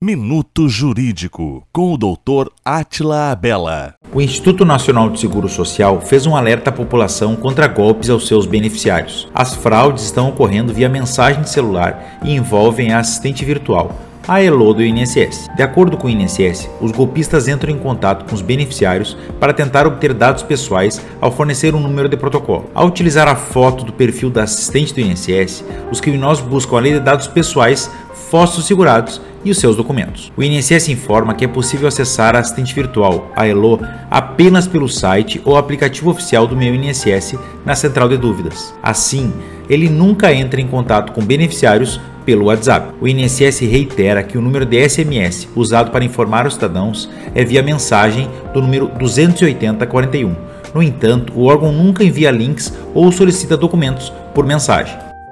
Minuto Jurídico, com o Dr. Atila Abela. O Instituto Nacional de Seguro Social fez um alerta à população contra golpes aos seus beneficiários. As fraudes estão ocorrendo via mensagem de celular e envolvem a assistente virtual, a ELO do INSS. De acordo com o INSS, os golpistas entram em contato com os beneficiários para tentar obter dados pessoais ao fornecer um número de protocolo. Ao utilizar a foto do perfil da assistente do INSS, os criminosos buscam além de dados pessoais, fósseis segurados e os seus documentos. O INSS informa que é possível acessar a assistente virtual, a ELO, apenas pelo site ou aplicativo oficial do meu INSS na central de dúvidas. Assim, ele nunca entra em contato com beneficiários pelo WhatsApp. O INSS reitera que o número de SMS usado para informar os cidadãos é via mensagem do número 28041. No entanto, o órgão nunca envia links ou solicita documentos por mensagem.